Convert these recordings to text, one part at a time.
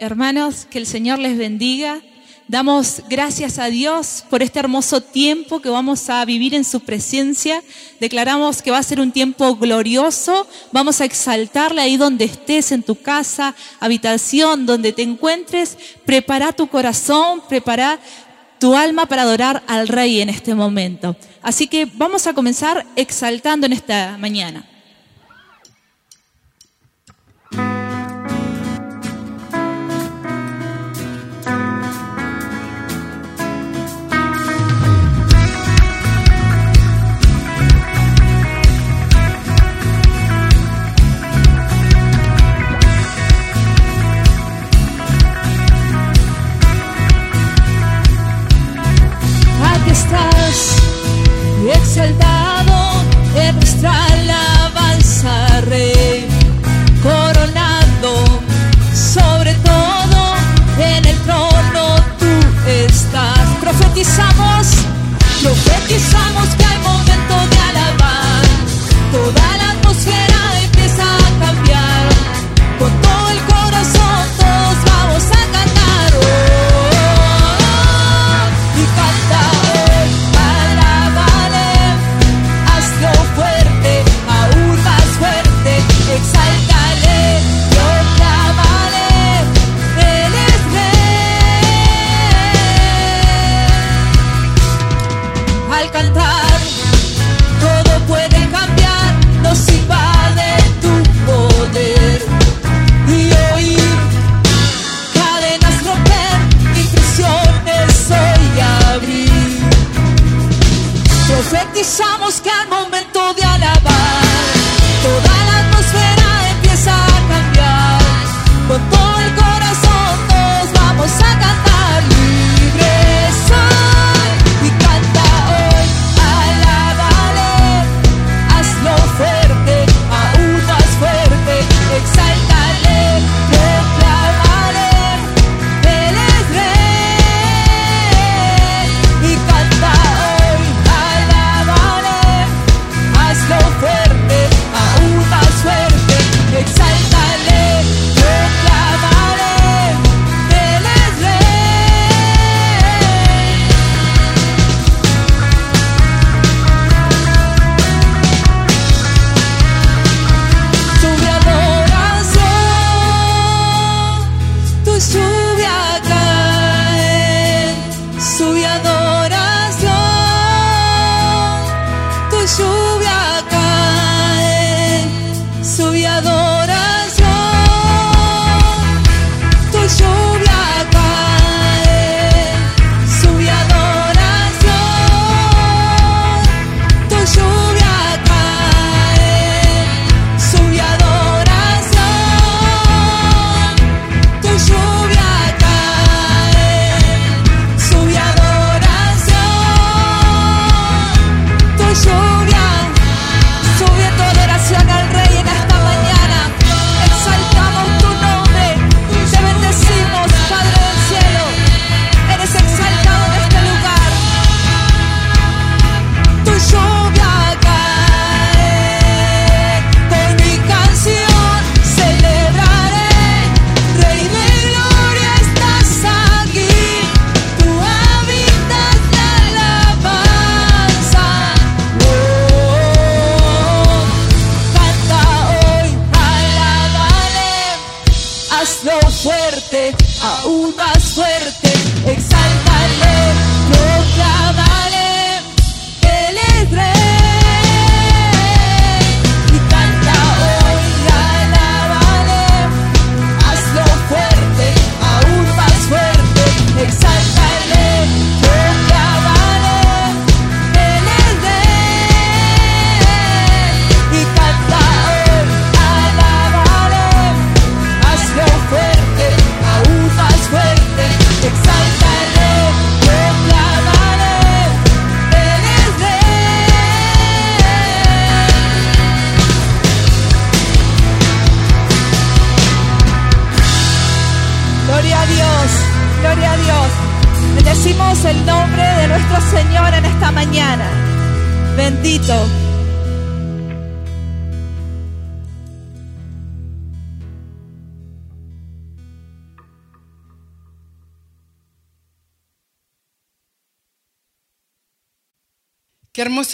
Hermanos, que el Señor les bendiga. Damos gracias a Dios por este hermoso tiempo que vamos a vivir en su presencia. Declaramos que va a ser un tiempo glorioso. Vamos a exaltarle ahí donde estés, en tu casa, habitación, donde te encuentres. Prepara tu corazón, prepara tu alma para adorar al Rey en este momento. Así que vamos a comenzar exaltando en esta mañana. Profetizamos que hay momento de alabar, toda la atmósfera. Garantizamos que al momento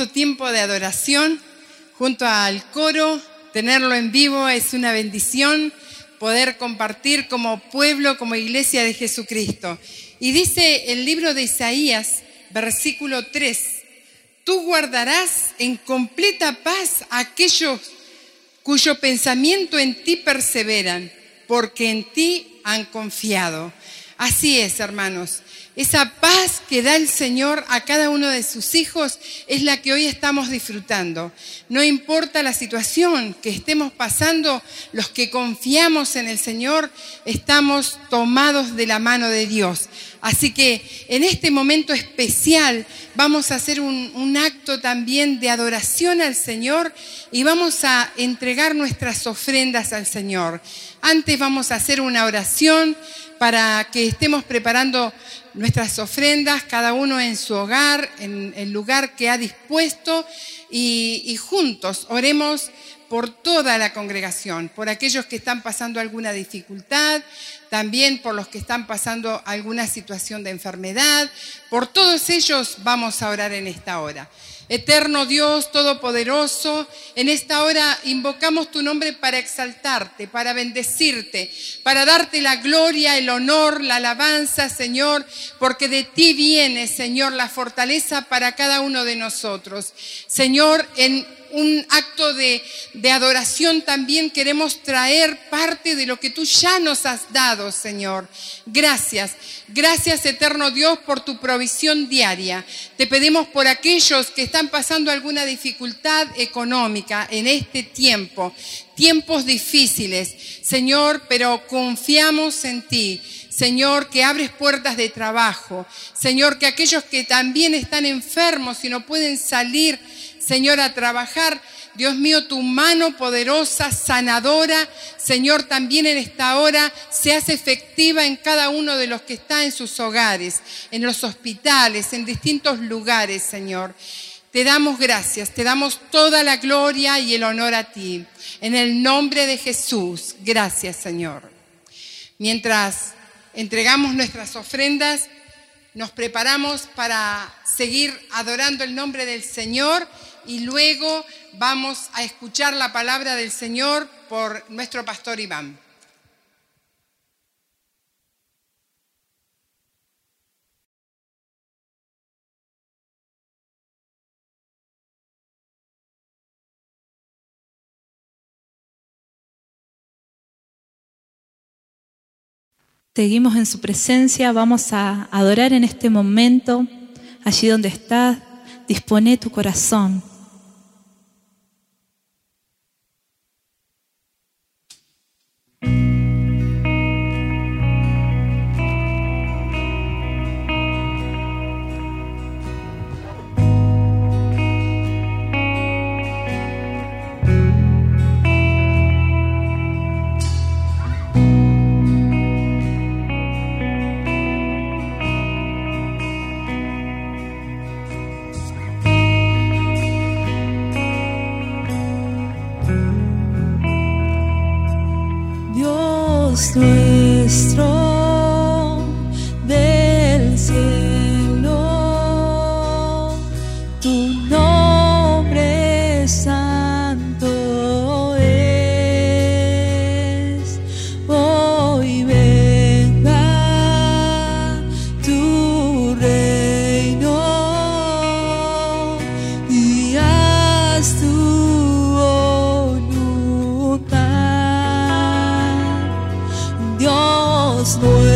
Tiempo de adoración junto al coro. Tenerlo en vivo es una bendición poder compartir como pueblo, como iglesia de Jesucristo. Y dice el libro de Isaías, versículo 3, tú guardarás en completa paz a aquellos cuyo pensamiento en ti perseveran, porque en ti han confiado. Así es, hermanos. Esa paz que da el Señor a cada uno de sus hijos es la que hoy estamos disfrutando. No importa la situación que estemos pasando, los que confiamos en el Señor estamos tomados de la mano de Dios. Así que en este momento especial vamos a hacer un, acto también de adoración al Señor y vamos a entregar nuestras ofrendas al Señor. Antes vamos a hacer una oración para que estemos preparando nuestras ofrendas, cada uno en su hogar, en el lugar que ha dispuesto, y, juntos oremos por toda la congregación, por aquellos que están pasando alguna dificultad, también por los que están pasando alguna situación de enfermedad, por todos ellos vamos a orar en esta hora. Eterno Dios Todopoderoso, en esta hora invocamos tu nombre para exaltarte, para bendecirte, para darte la gloria, el honor, la alabanza, Señor, porque de ti viene, Señor, la fortaleza para cada uno de nosotros. Señor, en un acto de, adoración también queremos traer parte de lo que tú ya nos has dado, Señor. Gracias. Gracias, eterno Dios, por tu provisión diaria. Te pedimos por aquellos que están pasando alguna dificultad económica en este tiempo, tiempos difíciles, Señor, pero confiamos en ti. Señor, que abres puertas de trabajo. Señor, que aquellos que también están enfermos y no pueden salir, Señor, a trabajar, Dios mío, tu mano poderosa, sanadora, Señor, también en esta hora se hace efectiva en cada uno de los que está en sus hogares, en los hospitales, en distintos lugares, Señor. Te damos gracias, te damos toda la gloria y el honor a ti. En el nombre de Jesús, gracias, Señor. Mientras entregamos nuestras ofrendas, nos preparamos para seguir adorando el nombre del Señor y luego vamos a escuchar la palabra del Señor por nuestro pastor Iván. Seguimos en su presencia, vamos a adorar en este momento, allí donde estás, dispone tu corazón. Aquí como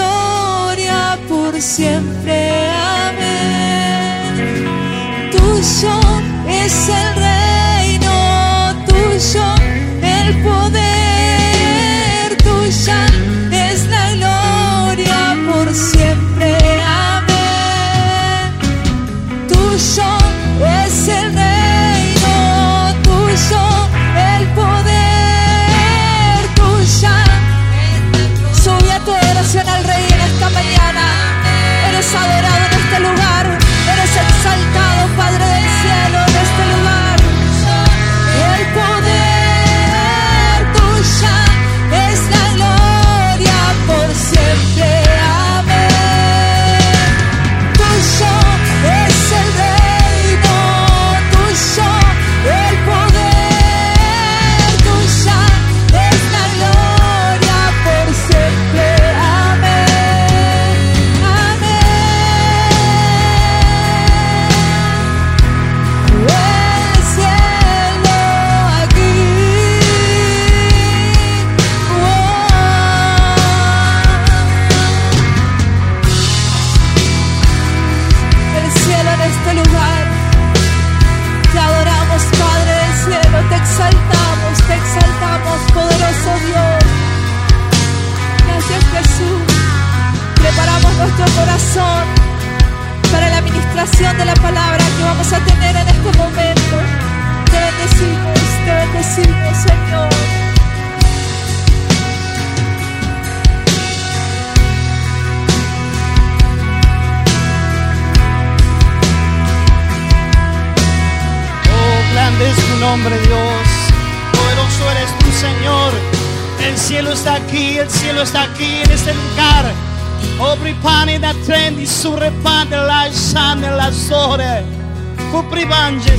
gloria por siempre. Amén. Tuyo es el reino, es tu nombre, Dios. Poderoso eres tu Señor. El cielo está aquí, el cielo está aquí en este lugar. Obri pane da trendi su repande la shane la sore.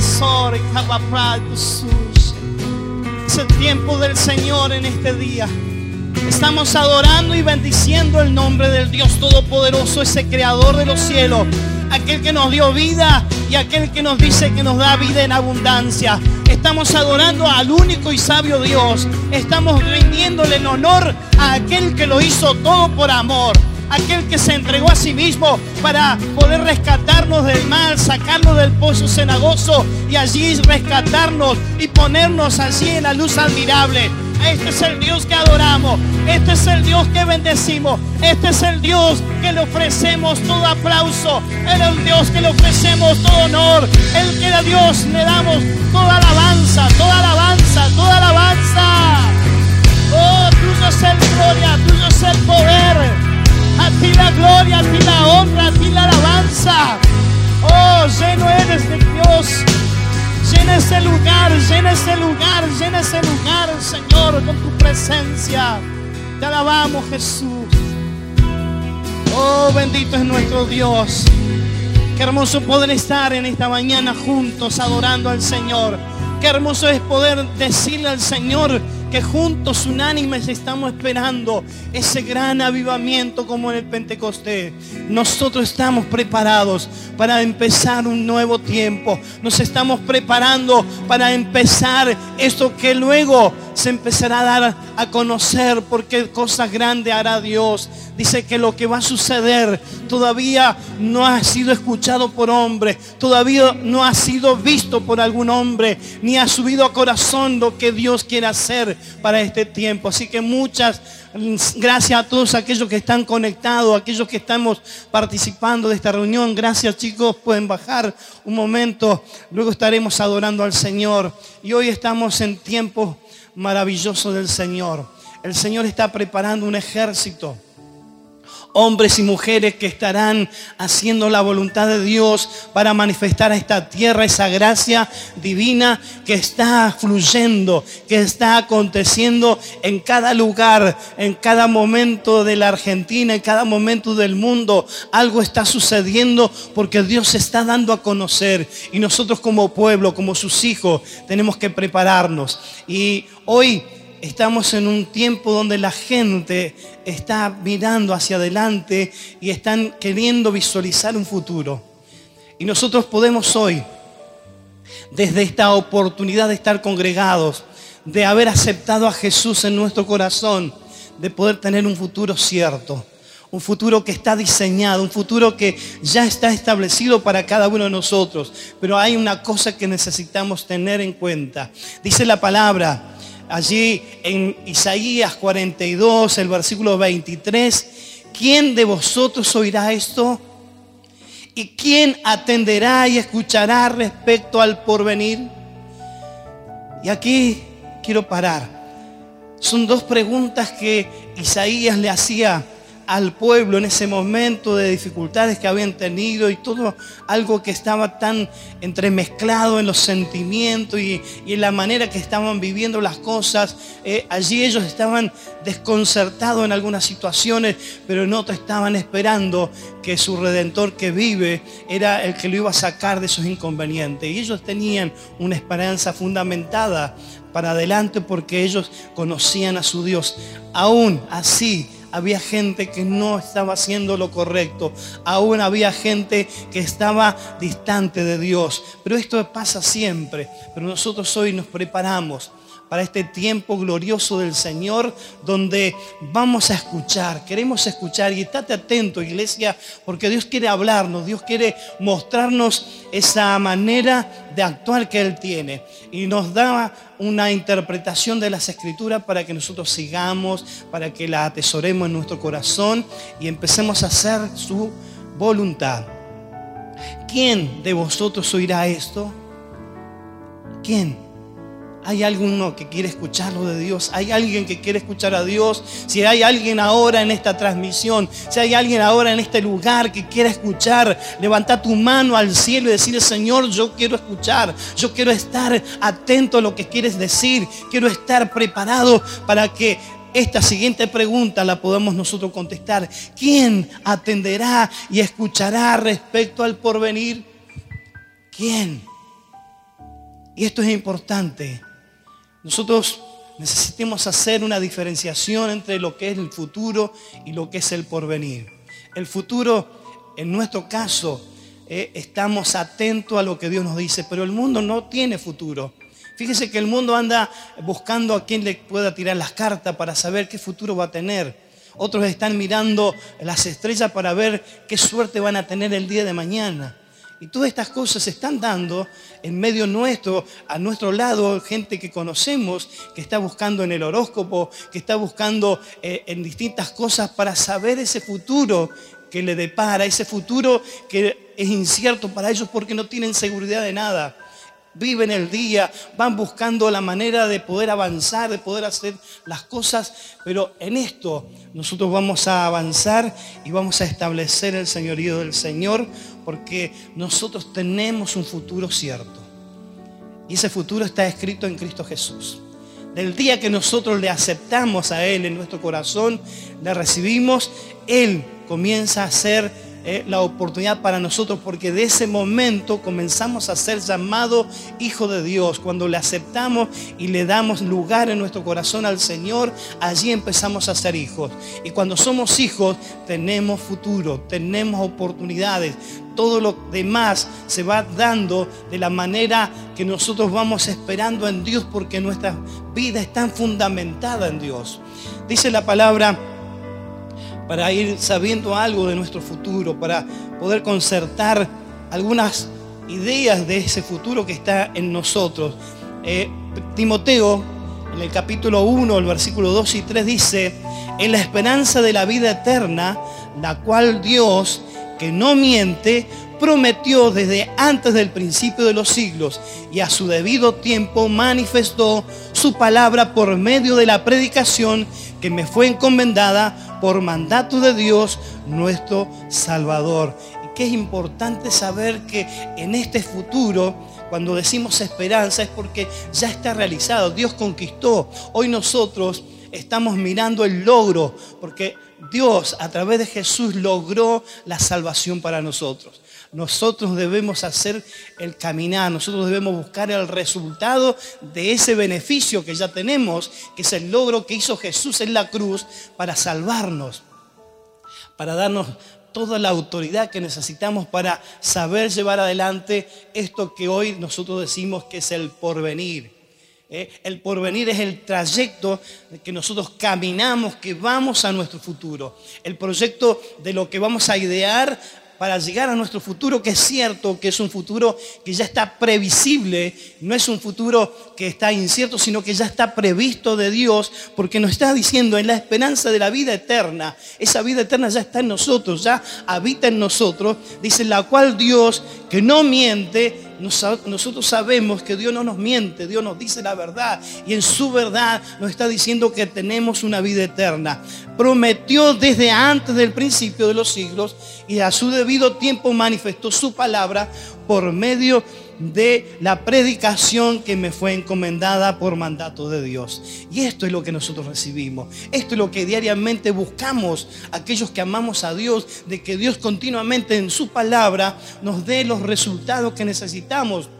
Sore capapra tu sushi. Es el tiempo del Señor en este día. Estamos adorando y bendiciendo el nombre del Dios Todopoderoso, ese creador de los cielos, aquel que nos dio vida y aquel que nos dice que nos da vida en abundancia. Estamos adorando al único y sabio Dios. Estamos rindiéndole el honor a aquel que lo hizo todo por amor. Aquel que se entregó a sí mismo para poder rescatarnos del mal, sacarnos del pozo cenagoso y allí rescatarnos y ponernos allí en la luz admirable. Este es el Dios que adoramos. Este es el Dios que bendecimos. Este es el Dios que le ofrecemos todo aplauso. Es el Dios que le ofrecemos todo honor. El que a Dios le damos toda alabanza, toda alabanza, toda alabanza. Oh, tuyo es el gloria, tuyo es el poder. A ti la gloria, a ti la honra, a ti la alabanza. Oh, lleno eres de Dios. Llena ese lugar, llena ese lugar, llena ese lugar, Señor, con tu presencia. Te alabamos, Jesús. Oh, bendito es nuestro Dios. Qué hermoso poder estar en esta mañana juntos adorando al Señor. Qué hermoso es poder decirle al Señor que juntos, unánimes, estamos esperando ese gran avivamiento como en el Pentecostés. Nosotros estamos preparados para empezar un nuevo tiempo. Nos estamos preparando para empezar esto que luego se empezará a dar a conocer porque cosas grandes hará Dios. Dice que lo que va a suceder todavía no ha sido escuchado por hombre, todavía no ha sido visto por algún hombre, ni ha subido a corazón lo que Dios quiere hacer para este tiempo. Así que muchas gracias a todos aquellos que están conectados, aquellos que estamos participando de esta reunión. Gracias chicos, pueden bajar un momento, luego estaremos adorando al Señor. Y hoy estamos en tiempo maravilloso del Señor. El Señor está preparando un ejército hombres y mujeres que estarán haciendo la voluntad de Dios para manifestar a esta tierra esa gracia divina que está fluyendo, que está aconteciendo en cada lugar, en cada momento de la Argentina, en cada momento del mundo. Algo está sucediendo porque Dios se está dando a conocer y nosotros como pueblo, como sus hijos, tenemos que prepararnos. Y hoy estamos en un tiempo donde la gente está mirando hacia adelante y están queriendo visualizar un futuro. Y nosotros podemos hoy, desde esta oportunidad de estar congregados, de haber aceptado a Jesús en nuestro corazón, de poder tener un futuro cierto, un futuro que está diseñado, un futuro que ya está establecido para cada uno de nosotros. Pero hay una cosa que necesitamos tener en cuenta. Dice la palabra, allí en Isaías 42, el versículo 23, ¿quién de vosotros oirá esto? ¿Y quién atenderá y escuchará respecto al porvenir? Y aquí quiero parar. Son dos preguntas que Isaías le hacía al pueblo en ese momento de dificultades que habían tenido y todo algo que estaba tan entremezclado en los sentimientos y, en la manera que estaban viviendo las cosas. Eh, allí ellos estaban desconcertados en algunas situaciones, pero en otras estaban esperando que su redentor que vive era el que lo iba a sacar de esos inconvenientes. Y ellos tenían una esperanza fundamentada para adelante porque ellos conocían a su Dios. Aún así, había gente que no estaba haciendo lo correcto. Aún había gente que estaba distante de Dios. Pero esto pasa siempre. Pero nosotros hoy nos preparamos para este tiempo glorioso del Señor, donde vamos a escuchar, queremos escuchar. Y estate atento, iglesia, porque Dios quiere hablarnos, Dios quiere mostrarnos esa manera de actuar que Él tiene. Y nos da una interpretación de las escrituras para que nosotros sigamos, para que la atesoremos en nuestro corazón y empecemos a hacer su voluntad. ¿Quién de vosotros oirá esto? ¿Quién? ¿Hay alguno que quiere escucharlo de Dios? ¿Hay alguien que quiere escuchar a Dios? Si hay alguien ahora en esta transmisión, si hay alguien ahora en este lugar que quiere escuchar, levanta tu mano al cielo y decirle, Señor, yo quiero escuchar, yo quiero estar atento a lo que quieres decir, quiero estar preparado para que esta siguiente pregunta la podamos nosotros contestar. ¿Quién atenderá y escuchará respecto al porvenir? ¿Quién? Y esto es importante. Nosotros necesitamos hacer una diferenciación entre lo que es el futuro y lo que es el porvenir. El futuro, en nuestro caso, eh, estamos atentos a lo que Dios nos dice, pero el mundo no tiene futuro. Fíjese que el mundo anda buscando a quien le pueda tirar las cartas para saber qué futuro va a tener. Otros están mirando las estrellas para ver qué suerte van a tener el día de mañana. Y todas estas cosas se están dando en medio nuestro, a nuestro lado, gente que conocemos, que está buscando en el horóscopo, que está buscando eh, en distintas cosas para saber ese futuro que le depara, ese futuro que es incierto para ellos porque no tienen seguridad de nada. Viven el día, van buscando la manera de poder avanzar, de poder hacer las cosas, pero en esto nosotros vamos a avanzar y vamos a establecer el señorío del Señor, porque nosotros tenemos un futuro cierto. Y ese futuro está escrito en Cristo Jesús. Del día que nosotros le aceptamos a Él en nuestro corazón, le recibimos, Él comienza a ser eh, la oportunidad para nosotros porque de ese momento comenzamos a ser llamados hijo de Dios. Cuando le aceptamos y le damos lugar en nuestro corazón al Señor, allí empezamos a ser hijos. Y cuando somos hijos tenemos futuro, tenemos oportunidades. Todo lo demás se va dando de la manera que nosotros vamos esperando en Dios porque nuestra vida está fundamentada en Dios. Dice la palabra para ir sabiendo algo de nuestro futuro, para poder concertar algunas ideas de ese futuro que está en nosotros. Eh, Timoteo, en el capítulo 1, el versículo 2 y 3 dice, en la esperanza de la vida eterna, la cual Dios, que no miente, prometió desde antes del principio de los siglos y a su debido tiempo manifestó su palabra por medio de la predicación que me fue encomendada por mandato de Dios, nuestro Salvador. Y que es importante saber que en este futuro, cuando decimos esperanza, es porque ya está realizado, Dios conquistó. Hoy nosotros estamos mirando el logro, porque Dios a través de Jesús logró la salvación para nosotros. Nosotros debemos hacer el caminar, nosotros debemos buscar el resultado de ese beneficio que ya tenemos, que es el logro que hizo Jesús en la cruz para salvarnos, para darnos toda la autoridad que necesitamos para saber llevar adelante esto que hoy nosotros decimos que es el porvenir. ¿eh? El porvenir es el trayecto que nosotros caminamos, que vamos a nuestro futuro. El proyecto de lo que vamos a idear para llegar a nuestro futuro, que es cierto que es un futuro que ya está previsible, no es un futuro que está incierto, sino que ya está previsto de Dios, porque nos está diciendo en la esperanza de la vida eterna, esa vida eterna ya está en nosotros, ya habita en nosotros, dice la cual Dios, que no miente, nosotros sabemos que Dios no nos miente, Dios nos dice la verdad y en su verdad nos está diciendo que tenemos una vida eterna. Prometió desde antes del principio de los siglos y a su debido tiempo manifestó su palabra por medio de la predicación que me fue encomendada por mandato de Dios. Y esto es lo que nosotros recibimos. Esto es lo que diariamente buscamos aquellos que amamos a Dios, de que Dios continuamente en su palabra nos dé los resultados que necesitamos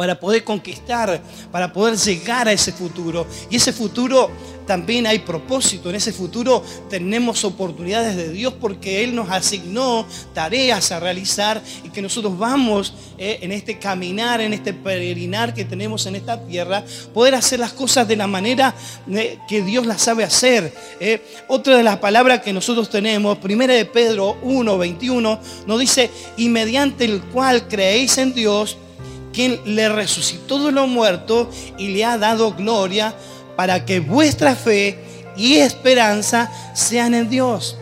para poder conquistar, para poder llegar a ese futuro. Y ese futuro también hay propósito, en ese futuro tenemos oportunidades de Dios porque Él nos asignó tareas a realizar y que nosotros vamos eh, en este caminar, en este peregrinar que tenemos en esta tierra, poder hacer las cosas de la manera eh, que Dios las sabe hacer. Eh. Otra de las palabras que nosotros tenemos, primera de Pedro 1, 21, nos dice, y mediante el cual creéis en Dios, quien le resucitó de los muertos y le ha dado gloria para que vuestra fe y esperanza sean en Dios.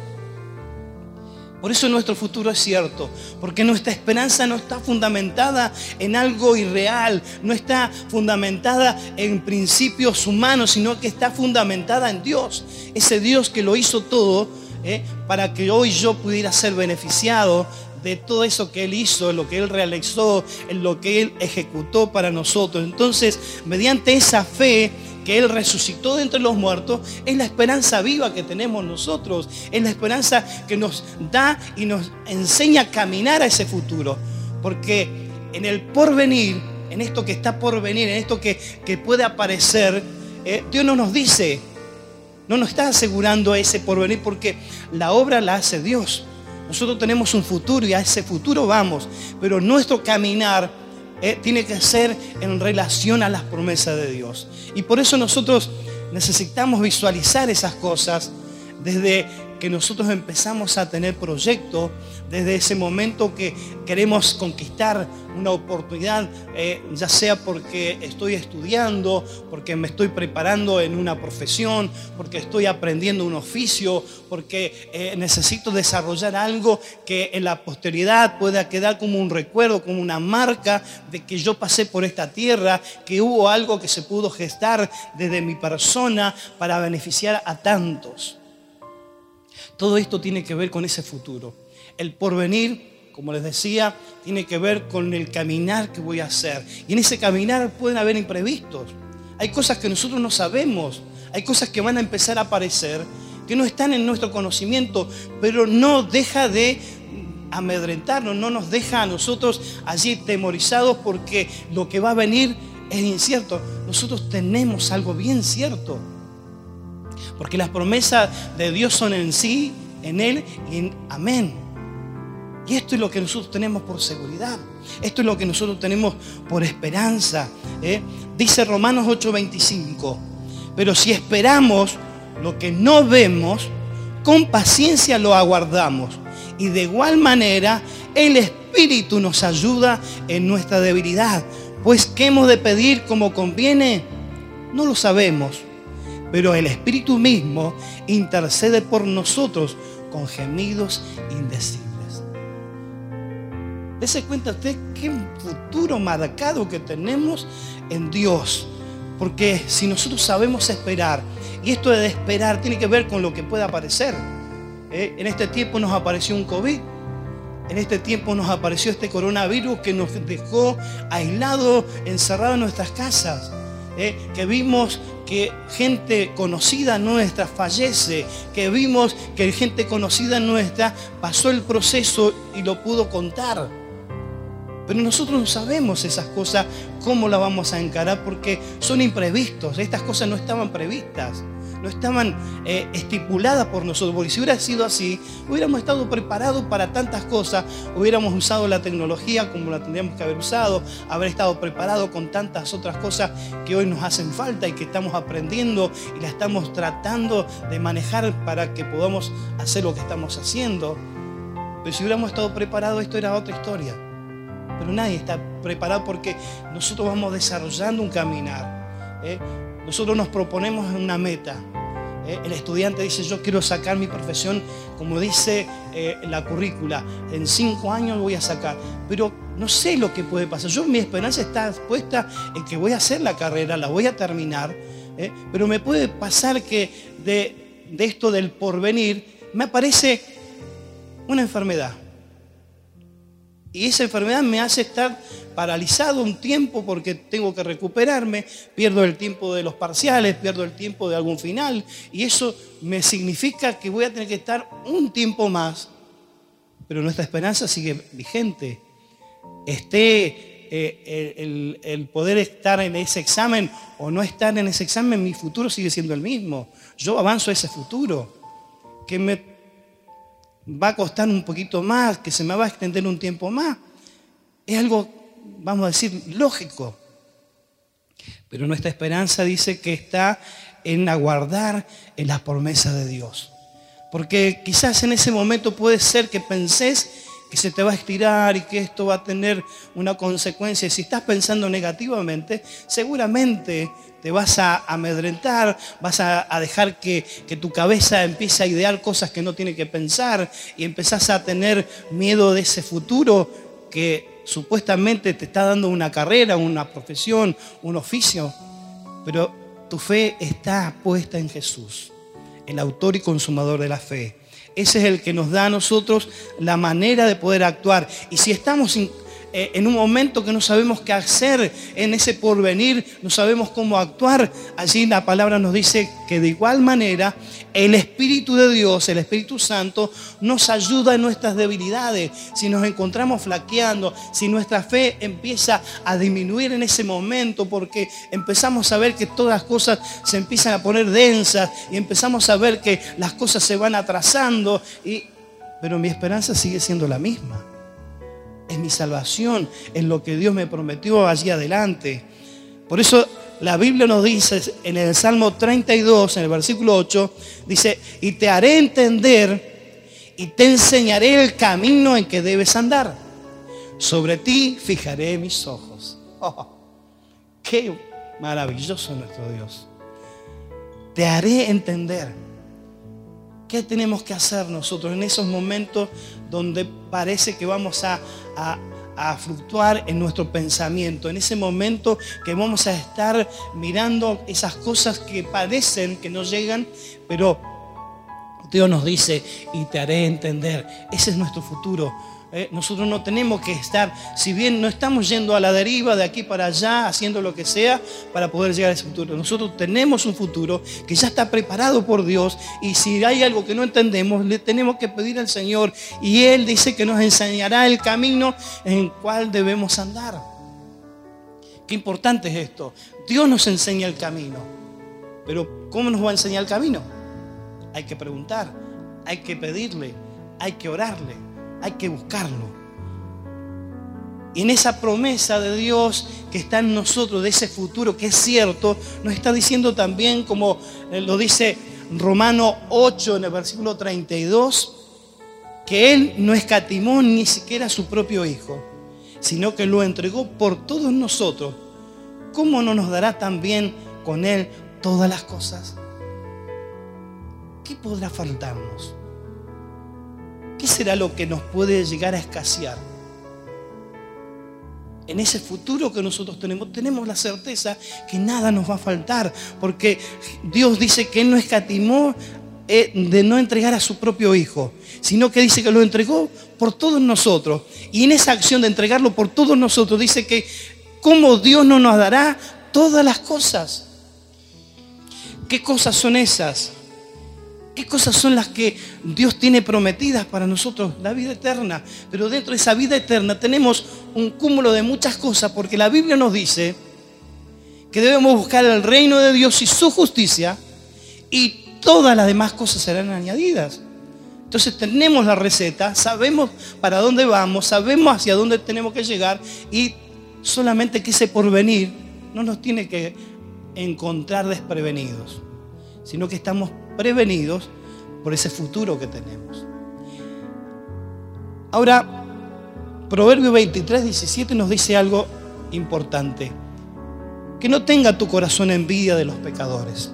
Por eso nuestro futuro es cierto, porque nuestra esperanza no está fundamentada en algo irreal, no está fundamentada en principios humanos, sino que está fundamentada en Dios, ese Dios que lo hizo todo ¿eh? para que hoy yo pudiera ser beneficiado de todo eso que Él hizo, lo que Él realizó, en lo que Él ejecutó para nosotros. Entonces, mediante esa fe que Él resucitó de entre los muertos, es la esperanza viva que tenemos nosotros, es la esperanza que nos da y nos enseña a caminar a ese futuro. Porque en el porvenir, en esto que está por venir, en esto que, puede aparecer, eh, Dios no nos dice, no nos está asegurando ese porvenir porque la obra la hace Dios. Nosotros tenemos un futuro y a ese futuro vamos, pero nuestro caminar eh, tiene que ser en relación a las promesas de Dios. Y por eso nosotros necesitamos visualizar esas cosas desde que nosotros empezamos a tener proyectos desde ese momento que queremos conquistar una oportunidad, eh, ya sea porque estoy estudiando, porque me estoy preparando en una profesión, porque estoy aprendiendo un oficio, porque eh, necesito desarrollar algo que en la posteridad pueda quedar como un recuerdo, como una marca de que yo pasé por esta tierra, que hubo algo que se pudo gestar desde mi persona para beneficiar a tantos. Todo esto tiene que ver con ese futuro. El porvenir, como les decía, tiene que ver con el caminar que voy a hacer. Y en ese caminar pueden haber imprevistos. Hay cosas que nosotros no sabemos. Hay cosas que van a empezar a aparecer que no están en nuestro conocimiento, pero no deja de amedrentarnos, no nos deja a nosotros allí temorizados porque lo que va a venir es incierto. Nosotros tenemos algo bien cierto. Porque las promesas de Dios son en sí, en Él y en amén. Y esto es lo que nosotros tenemos por seguridad. Esto es lo que nosotros tenemos por esperanza. ¿eh? Dice Romanos 8:25. Pero si esperamos lo que no vemos, con paciencia lo aguardamos. Y de igual manera, el Espíritu nos ayuda en nuestra debilidad. Pues, ¿qué hemos de pedir como conviene? No lo sabemos pero el Espíritu mismo intercede por nosotros con gemidos indecibles. Dese cuenta usted qué futuro marcado que tenemos en Dios. Porque si nosotros sabemos esperar, y esto de esperar tiene que ver con lo que pueda aparecer. ¿eh? En este tiempo nos apareció un COVID, en este tiempo nos apareció este coronavirus que nos dejó aislados, encerrados en nuestras casas. ¿Eh? que vimos que gente conocida nuestra fallece, que vimos que gente conocida nuestra pasó el proceso y lo pudo contar. Pero nosotros no sabemos esas cosas, cómo las vamos a encarar, porque son imprevistos, estas cosas no estaban previstas no estaban eh, estipuladas por nosotros. Porque si hubiera sido así, hubiéramos estado preparados para tantas cosas, hubiéramos usado la tecnología como la tendríamos que haber usado, haber estado preparados con tantas otras cosas que hoy nos hacen falta y que estamos aprendiendo y la estamos tratando de manejar para que podamos hacer lo que estamos haciendo. Pero si hubiéramos estado preparados, esto era otra historia. Pero nadie está preparado porque nosotros vamos desarrollando un caminar. ¿eh? Nosotros nos proponemos una meta. Eh, el estudiante dice, yo quiero sacar mi profesión, como dice eh, la currícula, en cinco años voy a sacar. Pero no sé lo que puede pasar. Yo mi esperanza está puesta en que voy a hacer la carrera, la voy a terminar. Eh, pero me puede pasar que de, de esto del porvenir me aparece una enfermedad. Y esa enfermedad me hace estar paralizado un tiempo porque tengo que recuperarme, pierdo el tiempo de los parciales, pierdo el tiempo de algún final y eso me significa que voy a tener que estar un tiempo más. Pero nuestra esperanza sigue vigente. Esté eh, el, poder estar en ese examen o no estar en ese examen, mi futuro sigue siendo el mismo. Yo avanzo a ese futuro, que me va a costar un poquito más, que se me va a extender un tiempo más. Es algo, vamos a decir, lógico. Pero nuestra esperanza dice que está en aguardar en las promesas de Dios. Porque quizás en ese momento puede ser que pensés que se te va a estirar y que esto va a tener una consecuencia. Si estás pensando negativamente, seguramente te vas a amedrentar, vas a, dejar que, que, tu cabeza empiece a idear cosas que no tiene que pensar y empezás a tener miedo de ese futuro que supuestamente te está dando una carrera, una profesión, un oficio. Pero tu fe está puesta en Jesús, el autor y consumador de la fe. Ese es el que nos da a nosotros la manera de poder actuar. Y si estamos eh, en un momento que no sabemos qué hacer en ese porvenir, no sabemos cómo actuar, allí la palabra nos dice que de igual manera el Espíritu de Dios, el Espíritu Santo, nos ayuda en nuestras debilidades. Si nos encontramos flaqueando, si nuestra fe empieza a disminuir en ese momento porque empezamos a ver que todas las cosas se empiezan a poner densas y empezamos a ver que las cosas se van atrasando, y, pero mi esperanza sigue siendo la misma es mi salvación, es lo que Dios me prometió allí adelante. Por eso la Biblia nos dice en el Salmo 32, en el versículo 8, dice, y te haré entender y te enseñaré el camino en que debes andar. Sobre ti fijaré mis ojos. Oh, qué maravilloso nuestro Dios. Te haré entender. ¿Qué tenemos que hacer nosotros en esos momentos donde parece que vamos a, a, fluctuar en nuestro pensamiento, en ese momento que vamos a estar mirando esas cosas que parecen que no llegan, pero Dios nos dice, y te haré entender, ese es nuestro futuro. ¿Eh? nosotros no tenemos que estar, si bien no estamos yendo a la deriva de aquí para allá, haciendo lo que sea para poder llegar a ese futuro. Nosotros tenemos un futuro que ya está preparado por Dios y si hay algo que no entendemos, le tenemos que pedir al Señor y Él dice que nos enseñará el camino en el cual debemos andar. Qué importante es esto. Dios nos enseña el camino. Pero ¿cómo nos va a enseñar el camino? Hay que preguntar, hay que pedirle, hay que orarle hay que buscarlo. Y en esa promesa de Dios que está en nosotros, de ese futuro que es cierto, nos está diciendo también, como eh, lo dice Romano 8 en el versículo 32, que Él no escatimó ni siquiera a su propio Hijo, sino que lo entregó por todos nosotros. ¿Cómo no nos dará también con Él todas las cosas? ¿Qué podrá faltarnos? ¿Qué será lo que nos puede llegar a escasear? En ese futuro que nosotros tenemos, tenemos la certeza que nada nos va a faltar, porque Dios dice que Él no escatimó eh, de no entregar a su propio Hijo, sino que dice que lo entregó por todos nosotros. Y en esa acción de entregarlo por todos nosotros, dice que como Dios no nos dará todas las cosas. ¿Qué cosas son esas? ¿Qué cosas son las que Dios tiene prometidas para nosotros? La vida eterna. Pero dentro de esa vida eterna tenemos un cúmulo de muchas cosas porque la Biblia nos dice que debemos buscar el reino de Dios y su justicia y todas las demás cosas serán añadidas. Entonces tenemos la receta, sabemos para dónde vamos, sabemos hacia dónde tenemos que llegar y solamente que ese porvenir no nos tiene que encontrar desprevenidos, sino que estamos prevenidos por ese futuro que tenemos. Ahora, Proverbio 23, 17 nos dice algo importante. Que no tenga tu corazón envidia de los pecadores.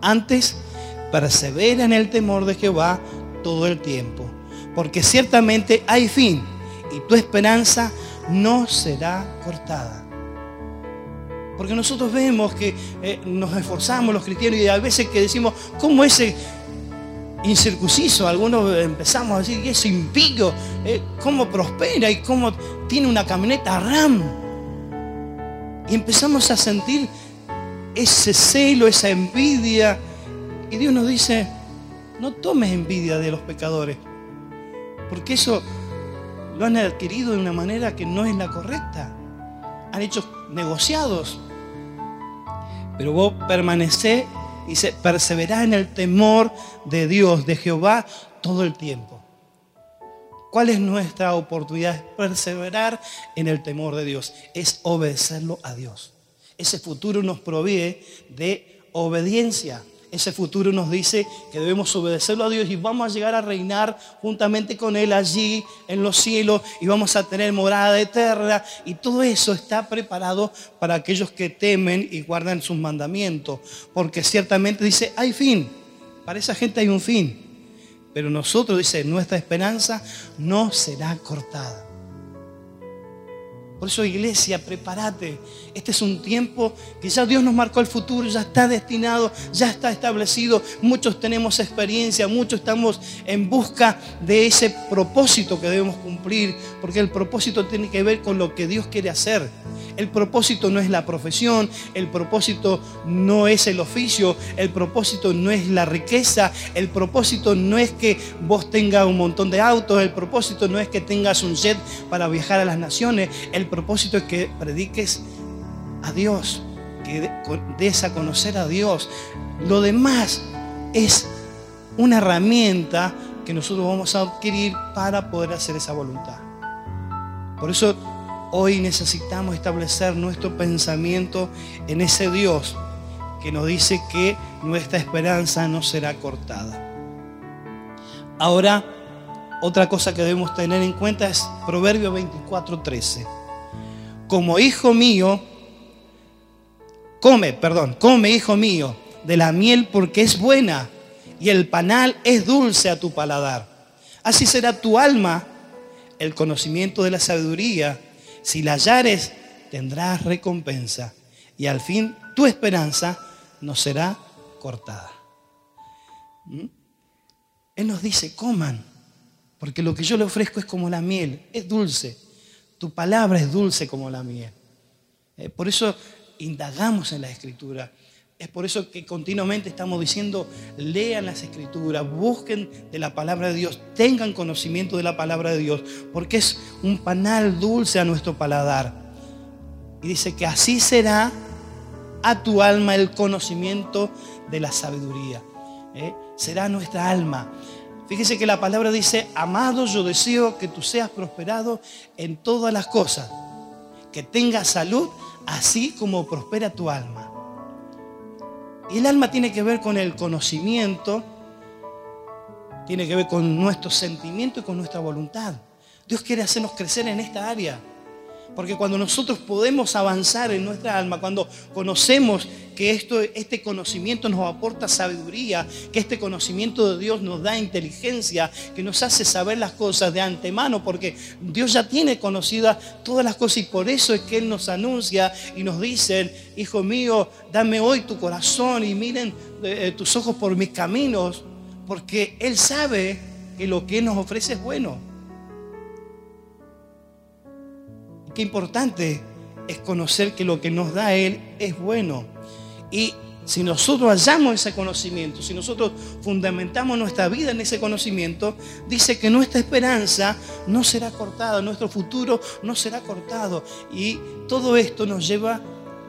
Antes, persevera en el temor de Jehová todo el tiempo. Porque ciertamente hay fin y tu esperanza no será cortada. Porque nosotros vemos que eh, nos esforzamos los cristianos y a veces que decimos, ¿cómo ese incircunciso? Algunos empezamos a decir, ese impío, eh, ¿cómo prospera y cómo tiene una camioneta RAM? Y empezamos a sentir ese celo, esa envidia. Y Dios nos dice, no tomes envidia de los pecadores, porque eso lo han adquirido de una manera que no es la correcta. han hecho negociados. Pero vos permanecés y se perseverá en el temor de Dios, de Jehová, todo el tiempo. ¿Cuál es nuestra oportunidad? Es perseverar en el temor de Dios, es obedecerlo a Dios. Ese futuro nos provee de obediencia. Ese futuro nos dice que debemos obedecerlo a Dios y vamos a llegar a reinar juntamente con Él allí en los cielos y vamos a tener morada eterna. Y todo eso está preparado para aquellos que temen y guardan sus mandamientos. Porque ciertamente dice, hay fin. Para esa gente hay un fin. Pero nosotros, dice, nuestra esperanza no será cortada. Por eso, iglesia, prepárate. Este es un tiempo que ya Dios nos marcó el futuro, ya está destinado, ya está establecido. Muchos tenemos experiencia, muchos estamos en busca de ese propósito que debemos cumplir, porque el propósito tiene que ver con lo que Dios quiere hacer. El propósito no es la profesión, el propósito no es el oficio, el propósito no es la riqueza, el propósito no es que vos tengas un montón de autos, el propósito no es que tengas un jet para viajar a las naciones, propósito es que prediques a Dios, que des a conocer a Dios. Lo demás es una herramienta que nosotros vamos a adquirir para poder hacer esa voluntad. Por eso Hoy necesitamos establecer nuestro pensamiento en ese Dios que nos dice que nuestra esperanza no será cortada. Ahora, otra cosa que debemos tener en cuenta es Proverbio 24:13. Como hijo mío, come, perdón, come hijo mío de la miel porque es buena y el panal es dulce a tu paladar. Así será tu alma el conocimiento de la sabiduría si la hallares, tendrás recompensa y al fin tu esperanza no será cortada. ¿Mm? Él nos dice, coman, porque lo que yo le ofrezco es como la miel, es dulce. Tu palabra es dulce como la miel. Eh, por eso indagamos en la escritura. Es por eso que continuamente estamos diciendo, lean las escrituras, busquen de la palabra de Dios, tengan conocimiento de la palabra de Dios, porque es un panal dulce a nuestro paladar. Y dice que así será a tu alma el conocimiento de la sabiduría. ¿eh? Será nuestra alma. Fíjese que la palabra dice, amado, yo deseo que tú seas prosperado en todas las cosas, que tengas salud, así como prospera tu alma. Y el alma tiene que ver con el conocimiento, tiene que ver con nuestro sentimiento y con nuestra voluntad. Dios quiere hacernos crecer en esta área. Porque cuando nosotros podemos avanzar en nuestra alma, cuando conocemos que esto, este conocimiento nos aporta sabiduría, que este conocimiento de Dios nos da inteligencia, que nos hace saber las cosas de antemano, porque Dios ya tiene conocidas todas las cosas y por eso es que Él nos anuncia y nos dice, hijo mío, dame hoy tu corazón y miren eh, eh, tus ojos por mis caminos, porque Él sabe que lo que Él nos ofrece es bueno. Qué importante es conocer que lo que nos da Él es bueno. Y si nosotros hallamos ese conocimiento, si nosotros fundamentamos nuestra vida en ese conocimiento, dice que nuestra esperanza no será cortada, nuestro futuro no será cortado. Y todo esto nos lleva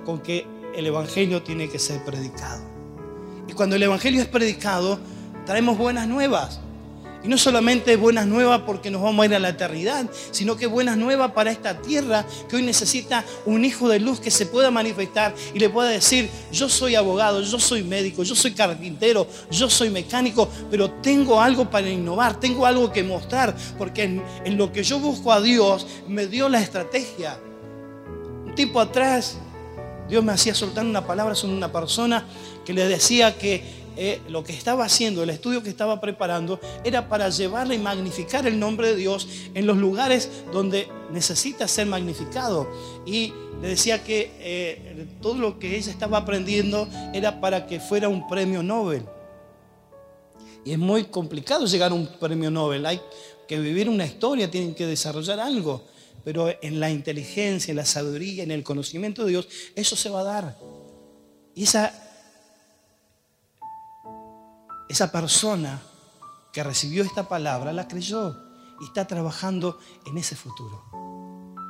con que el Evangelio tiene que ser predicado. Y cuando el Evangelio es predicado, traemos buenas nuevas. Y no solamente buenas nuevas porque nos vamos a ir a la eternidad, sino que buenas nuevas para esta tierra que hoy necesita un hijo de luz que se pueda manifestar y le pueda decir, yo soy abogado, yo soy médico, yo soy carpintero, yo soy mecánico, pero tengo algo para innovar, tengo algo que mostrar, porque en, lo que yo busco a Dios me dio la estrategia. Un tiempo atrás, Dios me hacía soltar una palabra sobre una persona que le decía que eh, lo que estaba haciendo, el estudio que estaba preparando, era para llevarle y magnificar el nombre de Dios en los lugares donde necesita ser magnificado. Y le decía que eh, todo lo que ella estaba aprendiendo era para que fuera un premio Nobel. Y es muy complicado llegar a un premio Nobel. Hay que vivir una historia, tienen que desarrollar algo. Pero en la inteligencia, en la sabiduría, en el conocimiento de Dios, eso se va a dar. Y esa esa persona que recibió esta palabra la creyó y está trabajando en ese futuro.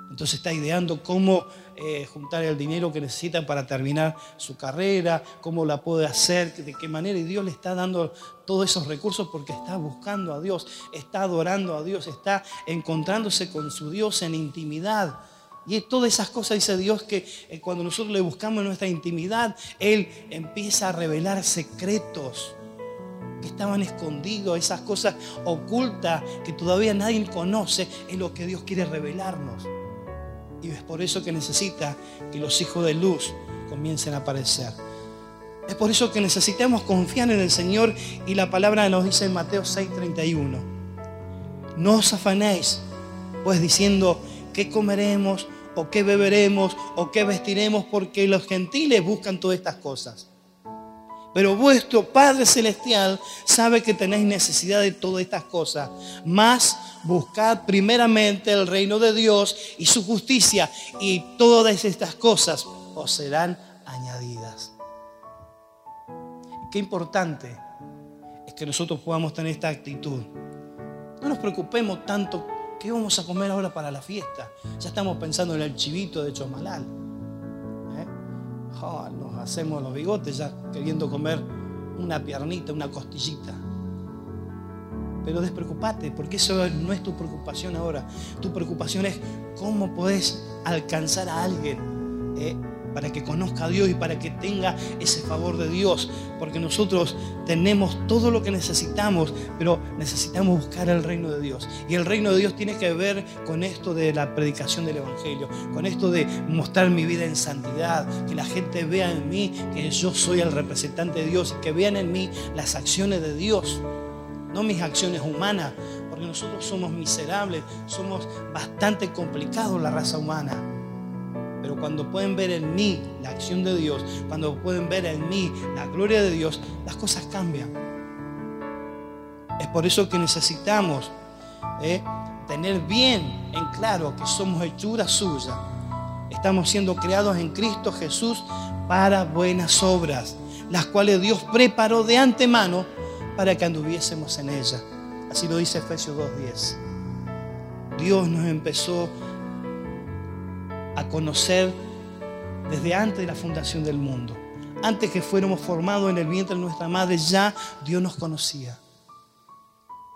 Entonces está ideando cómo eh, juntar el dinero que necesitan para terminar su carrera, cómo la puede hacer, de qué manera. Y Dios le está dando todos esos recursos porque está buscando a Dios, está adorando a Dios, está encontrándose con su Dios en intimidad. Y todas esas cosas dice Dios que eh, cuando nosotros le buscamos en nuestra intimidad, Él empieza a revelar secretos que estaban escondidos, esas cosas ocultas que todavía nadie conoce, es lo que Dios quiere revelarnos. Y es por eso que necesita que los hijos de luz comiencen a aparecer. Es por eso que necesitamos confiar en el Señor y la palabra nos dice en Mateo 6:31. No os afanéis, pues diciendo, ¿qué comeremos? ¿O qué beberemos? ¿O qué vestiremos? Porque los gentiles buscan todas estas cosas. Pero vuestro Padre Celestial sabe que tenéis necesidad de todas estas cosas. Más buscad primeramente el reino de Dios y su justicia y todas estas cosas os serán añadidas. Qué importante es que nosotros podamos tener esta actitud. No nos preocupemos tanto qué vamos a comer ahora para la fiesta. Ya estamos pensando en el chivito de Chomalal. ¿Eh? nos hacemos los bigotes ya queriendo comer una piernita, una costillita. Pero despreocupate, porque eso no es tu preocupación ahora. Tu preocupación es cómo puedes alcanzar a alguien eh, para que conozca a Dios y para que tenga ese favor de Dios. Porque nosotros tenemos todo lo que necesitamos, pero necesitamos buscar el reino de Dios. Y el reino de Dios tiene que ver con esto de la predicación del Evangelio, con esto de mostrar mi vida en santidad, que la gente vea en mí que yo soy el representante de Dios y que vean en mí las acciones de Dios no mis acciones humanas, porque nosotros somos miserables, somos bastante complicados la raza humana. Pero cuando pueden ver en mí la acción de Dios, cuando pueden ver en mí la gloria de Dios, las cosas cambian. Es por eso que necesitamos eh, tener bien en claro que somos hechura suya. Estamos siendo creados en Cristo Jesús para buenas obras, las cuales Dios preparó de antemano para que anduviésemos en ella. Así lo dice Efesios 2.10. Dios nos empezó a conocer desde antes de la fundación del mundo. Antes que fuéramos formados en el vientre de nuestra madre, ya Dios nos conocía.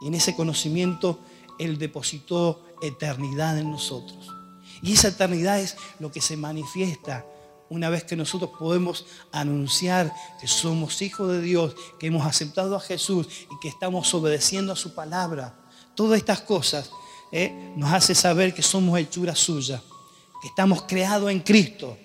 Y en ese conocimiento Él depositó eternidad en nosotros. Y esa eternidad es lo que se manifiesta una vez que nosotros podemos anunciar que somos hijos de Dios, que hemos aceptado a Jesús y que estamos obedeciendo a su palabra. Todas estas cosas eh, nos hace saber que somos hechura suya, que estamos creados en Cristo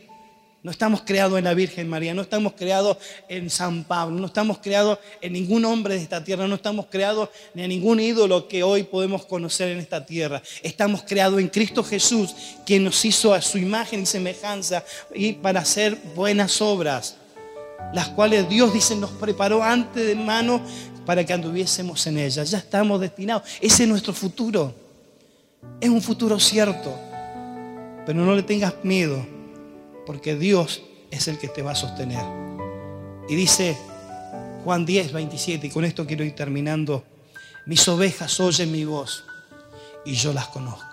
no estamos creados en la Virgen María, no estamos creados en San Pablo, no estamos creados en ningún hombre de esta tierra, no estamos creados ni en ningún ídolo que hoy podemos conocer en esta tierra. Estamos creados en Cristo Jesús, quien nos hizo a su imagen y semejanza y para hacer buenas obras, las cuales Dios dice nos preparó antes de mano para que anduviésemos en ellas. Ya estamos destinados. Ese es nuestro futuro. Es un futuro cierto. Pero no le tengas miedo porque Dios es el que te va a sostener. Y dice Juan 10, 27, y con esto quiero ir terminando, mis ovejas oyen mi voz y yo las conozco.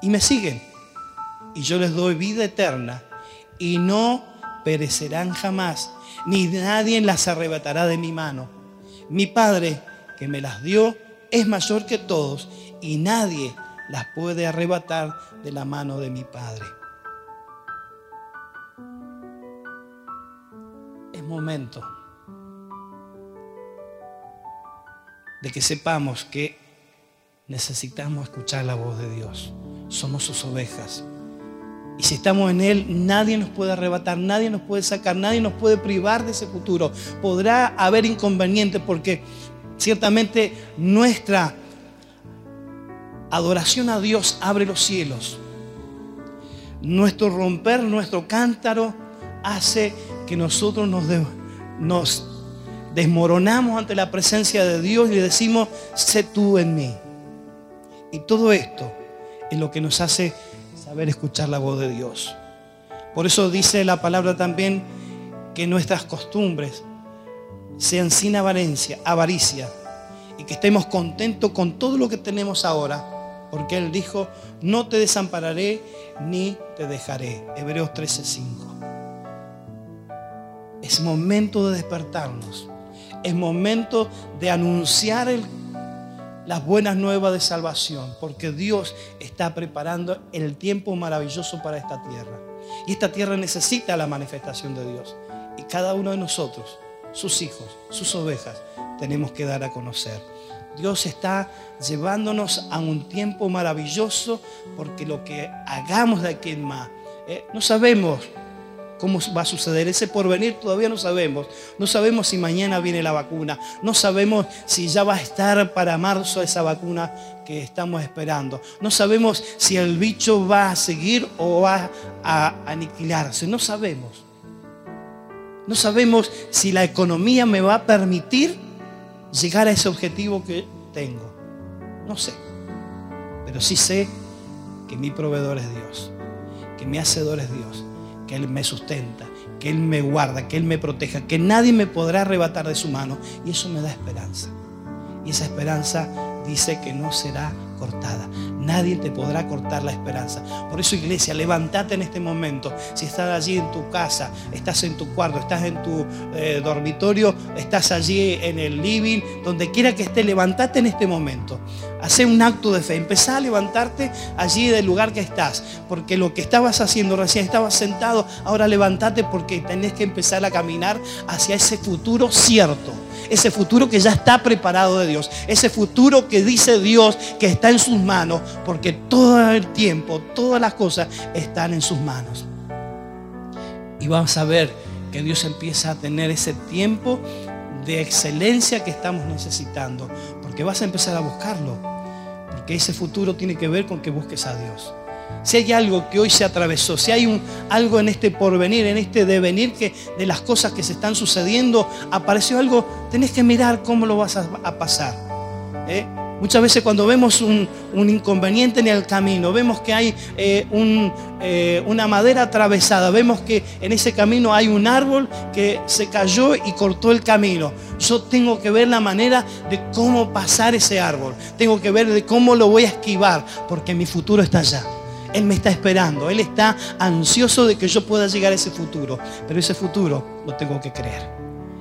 Y me siguen y yo les doy vida eterna y no perecerán jamás, ni nadie las arrebatará de mi mano. Mi Padre que me las dio es mayor que todos y nadie las puede arrebatar de la mano de mi Padre. momento de que sepamos que necesitamos escuchar la voz de Dios. Somos sus ovejas. Y si estamos en Él, nadie nos puede arrebatar, nadie nos puede sacar, nadie nos puede privar de ese futuro. Podrá haber inconvenientes porque ciertamente nuestra adoración a Dios abre los cielos. Nuestro romper, nuestro cántaro hace que nosotros nos, desmoronamos ante la presencia de Dios y le decimos, sé tú en mí. Y todo esto es lo que nos hace saber escuchar la voz de Dios. Por eso dice la palabra también que nuestras costumbres sean sin avaricia, avaricia y que estemos contentos con todo lo que tenemos ahora, porque Él dijo, no te desampararé ni te dejaré. Hebreos 13:5. Es momento de despertarnos. Es momento de anunciar las buenas nuevas de salvación, porque Dios está preparando el tiempo maravilloso para esta tierra. Y esta tierra necesita la manifestación de Dios. Y cada uno de nosotros, sus hijos, sus ovejas, tenemos que dar a conocer. Dios está llevándonos a un tiempo maravilloso porque lo que hagamos de aquí en más, eh, no sabemos cómo va a suceder. Ese porvenir todavía no sabemos. No sabemos si mañana viene la vacuna. No sabemos si ya va a estar para marzo esa vacuna que estamos esperando. No sabemos si el bicho va a seguir o va a aniquilarse. No sabemos. No sabemos si la economía me va a permitir llegar a ese objetivo que tengo. No sé. Pero sí sé que mi proveedor es Dios. Que mi hacedor es Dios que Él me sustenta, que Él me guarda, que Él me proteja, que nadie me podrá arrebatar de su mano. Y eso me da esperanza. Y esa esperanza dice que no será cortada. Nadie te podrá cortar la esperanza. Por eso, iglesia, levántate en este momento. Si estás allí en tu casa, estás en tu cuarto, estás en tu eh, dormitorio, estás allí en el living, donde quiera que estés, levántate en este momento. Hacé un acto de fe. Empezá a levantarte allí del lugar que estás. Porque lo que estabas haciendo recién, estabas sentado, ahora levántate porque tenés que empezar a caminar hacia ese futuro cierto ese futuro que ya está preparado de Dios, ese futuro que dice Dios que está en sus manos, porque todo el tiempo, todas las cosas están en sus manos. Y vamos a ver que Dios empieza a tener ese tiempo de excelencia que estamos necesitando, porque vas a empezar a buscarlo, porque ese futuro tiene que ver con que busques a Dios si hay algo que hoy se atravesó, si hay algo en este porvenir, en este devenir que de las cosas que se están sucediendo, apareció algo, tenés que mirar cómo lo vas a, pasar. ¿eh? Muchas veces cuando vemos un, inconveniente en el camino, vemos que hay eh, eh, una madera atravesada, vemos que en ese camino hay un árbol que se cayó y cortó el camino. Yo tengo que ver la manera de cómo pasar ese árbol, tengo que ver de cómo lo voy a esquivar, porque mi futuro está allá. Él me está esperando, Él está ansioso de que yo pueda llegar a ese futuro, pero ese futuro lo tengo que creer.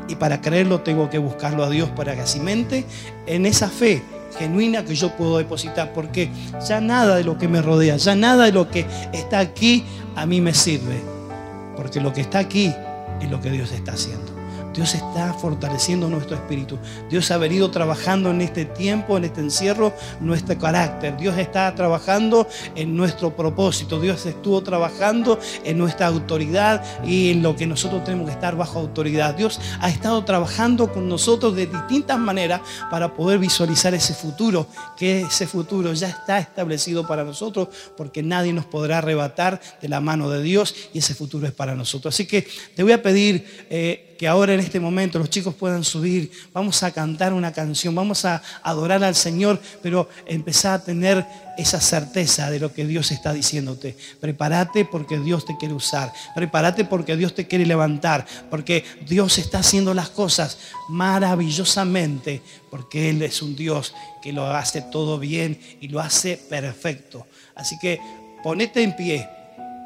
Y para creerlo tengo que buscarlo a Dios para que mente en esa fe genuina que yo puedo depositar, porque ya nada de lo que me rodea, ya nada de lo que está aquí a mí me sirve, porque lo que está aquí es lo que Dios está haciendo. Dios está fortaleciendo nuestro espíritu. Dios ha venido trabajando en este tiempo, en este encierro, nuestro carácter. Dios está trabajando en nuestro propósito. Dios estuvo trabajando en nuestra autoridad y en lo que nosotros tenemos que estar bajo autoridad. Dios ha estado trabajando con nosotros de distintas maneras para poder visualizar ese futuro, que ese futuro ya está establecido para nosotros porque nadie nos podrá arrebatar de la mano de Dios y ese futuro es para nosotros. Así que te voy a pedir... Eh, que ahora en este momento los chicos puedan subir, vamos a cantar una canción, vamos a adorar al Señor, pero empezar a tener esa certeza de lo que Dios está diciéndote. Prepárate porque Dios te quiere usar, prepárate porque Dios te quiere levantar, porque Dios está haciendo las cosas maravillosamente, porque Él es un Dios que lo hace todo bien y lo hace perfecto. Así que ponete en pie.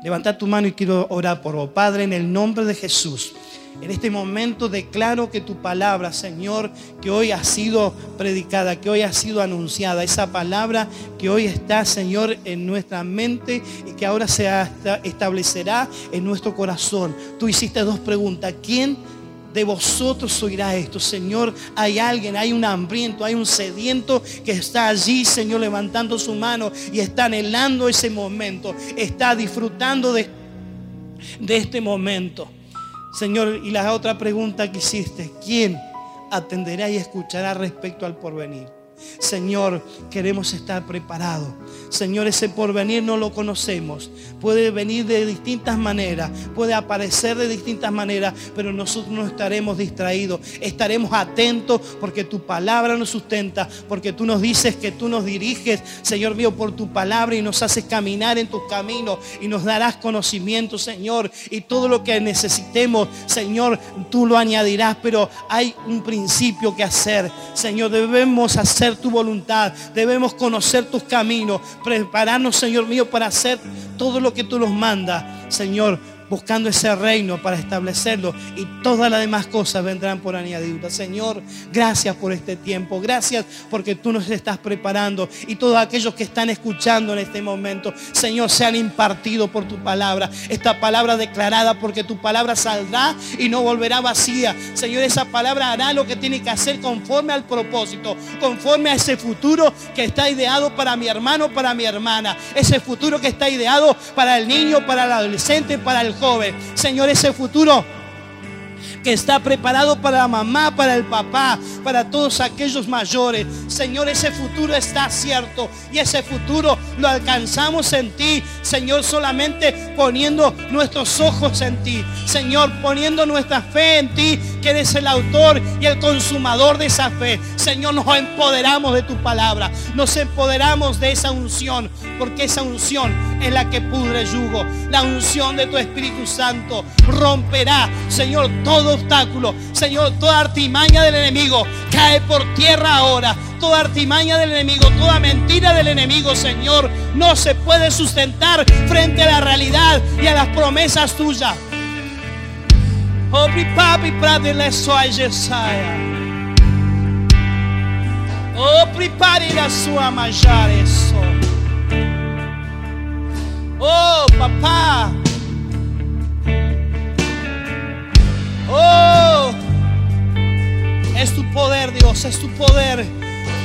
Levanta tu mano y quiero orar por vos. Padre, en el nombre de Jesús. En este momento declaro que tu palabra, Señor, que hoy ha sido predicada, que hoy ha sido anunciada, esa palabra que hoy está, Señor, en nuestra mente y que ahora se establecerá en nuestro corazón. Tú hiciste dos preguntas. ¿Quién de vosotros oirá esto. Señor, hay alguien, hay un hambriento, hay un sediento que está allí, Señor, levantando su mano y está anhelando ese momento, está disfrutando de, de este momento. Señor, y la otra pregunta que hiciste, ¿quién atenderá y escuchará respecto al porvenir? Señor, queremos estar preparados. Señor, ese porvenir no lo conocemos. Puede venir de distintas maneras, puede aparecer de distintas maneras, pero nosotros no estaremos distraídos. Estaremos atentos porque tu palabra nos sustenta, porque tú nos dices que tú nos diriges, Señor mío, por tu palabra y nos haces caminar en tus caminos y nos darás conocimiento, Señor. Y todo lo que necesitemos, Señor, tú lo añadirás, pero hay un principio que hacer. Señor, debemos hacer tu voluntad, debemos conocer tus caminos, prepararnos, Señor mío, para hacer todo lo que tú nos mandas, Señor buscando ese reino para establecerlo y todas las demás cosas vendrán por añadidura. Señor, gracias por este tiempo, gracias porque tú nos estás preparando y todos aquellos que están escuchando en este momento, Señor, sean impartidos por tu palabra, esta palabra declarada porque tu palabra saldrá y no volverá vacía. Señor, esa palabra hará lo que tiene que hacer conforme al propósito, conforme a ese futuro que está ideado para mi hermano, para mi hermana, ese futuro que está ideado para el niño, para el adolescente, para el joven. Señor, ese futuro que está preparado para la mamá, para el papá, para todos aquellos mayores. Señor, ese futuro está cierto y ese futuro lo alcanzamos en ti. Señor, solamente poniendo nuestros ojos en ti. Señor, poniendo nuestra fe en ti, que eres el autor y el consumador de esa fe. Señor, nos empoderamos de tu palabra. Nos empoderamos de esa unción, porque esa unción es la que pudre yugo. La unción de tu Espíritu Santo romperá, Señor, todo obstáculo. Señor, toda artimaña del enemigo cae por tierra ahora. Toda artimaña del enemigo, toda mentira del enemigo, Señor, no se puede sustentar frente a la realidad y a las promesas tuyas. Obri papi prade le sua Jesaia. Oh, prepare la sua mangiare so. Oh, papá. Oh, es tu poder, Dios, es tu poder.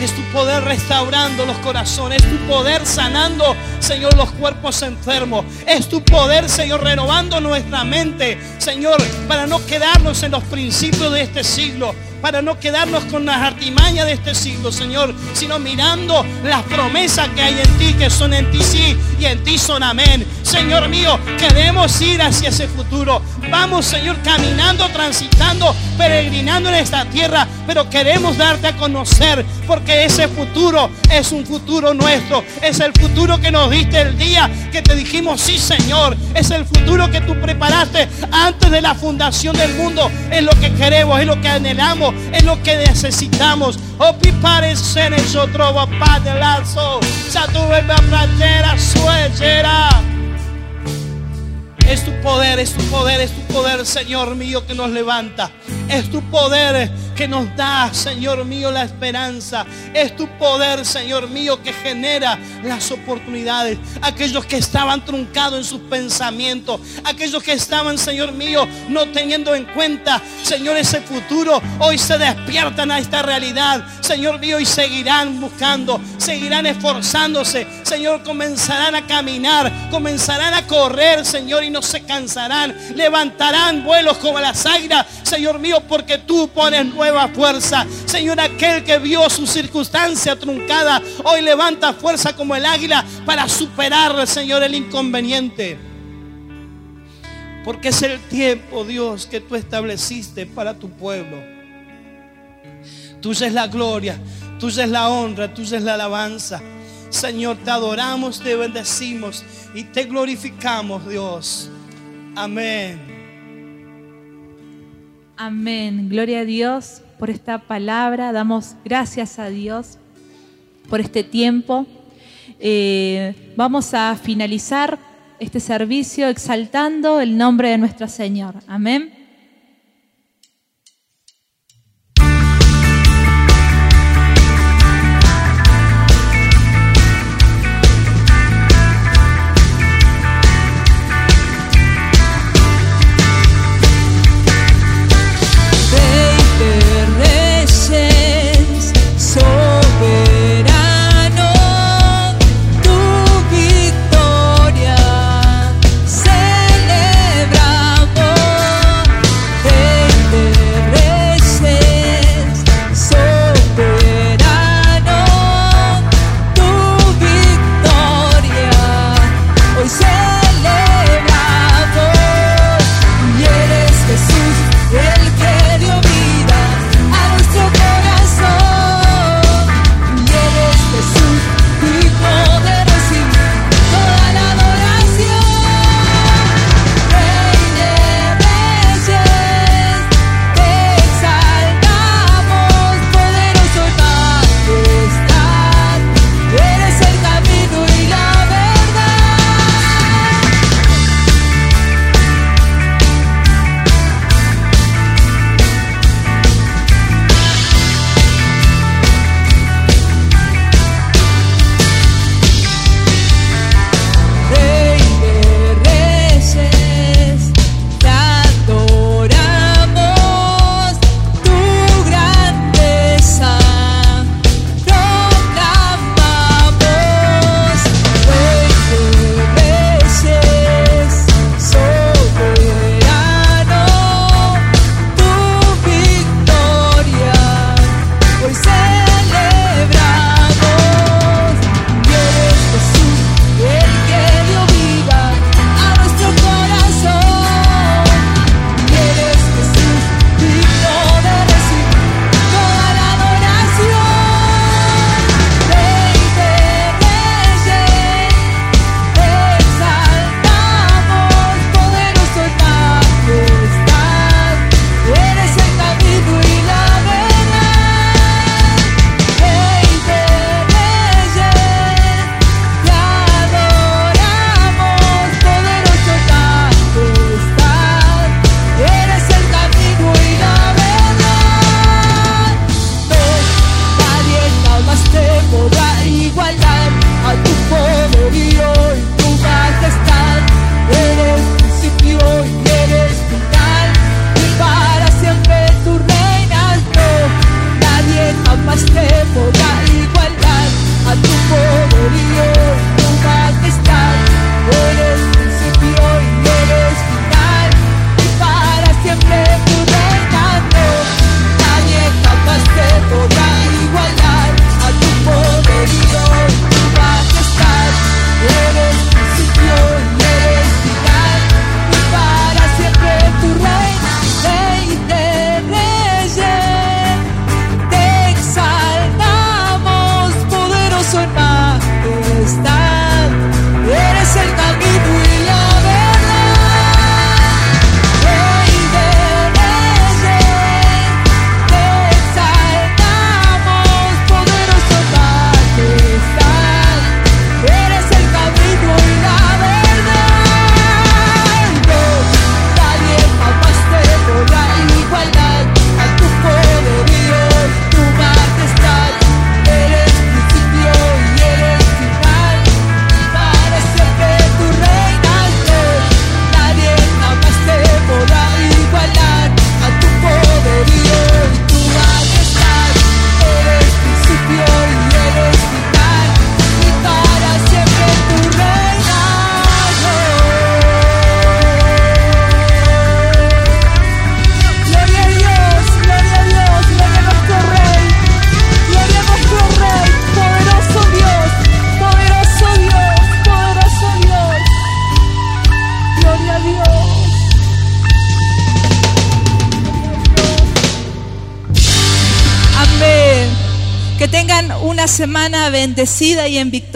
Es tu poder restaurando los corazones. Es tu poder sanando, Señor, los cuerpos enfermos. Es tu poder, Señor, renovando nuestra mente, Señor, para no quedarnos en los principios de este siglo para no quedarnos con las artimañas de este siglo, Señor, sino mirando las promesas que hay en ti, que son en ti sí y en ti son amén. Señor mío, queremos ir hacia ese futuro. Vamos, Señor, caminando, transitando, peregrinando en esta tierra, pero queremos darte a conocer, porque ese futuro es un futuro nuestro. Es el futuro que nos diste el día que te dijimos, sí, Señor. Es el futuro que tú preparaste antes de la fundación del mundo. Es lo que queremos, es lo que anhelamos, es lo que necesitamos. Oh, pipare se ne trova padre lazo. Sa tu pratera suegera. Es tu poder, es tu poder, es tu poder, Señor mío, que nos levanta. Es tu poder que nos da, Señor mío, la esperanza. Es tu poder, Señor mío, que genera las oportunidades. Aquellos que estaban truncados en sus pensamientos. Aquellos que estaban, Señor mío, no teniendo en cuenta, Señor, ese futuro. Hoy se despiertan a esta realidad. Señor mío, y seguirán buscando. Seguirán esforzándose. Señor, comenzarán a caminar. Comenzarán a correr, Señor, y no se cansarán. Levantarán vuelos como las águilas. Señor mío, porque tú pones nueva fuerza. Señor, aquel que vio su circunstancia truncada, hoy levanta fuerza como el águila para superar, Señor, el inconveniente. Porque es el tiempo, Dios, que tú estableciste para tu pueblo. Tuya es la gloria, tuya es la honra, tuya es la alabanza. Señor, te adoramos, te bendecimos y te glorificamos, Dios. Amén. Amén. Gloria a Dios por esta palabra. Damos gracias a Dios por este tiempo. Eh, vamos a finalizar este servicio exaltando el nombre de nuestro Señor. Amén.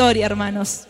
Victoria, hermanos.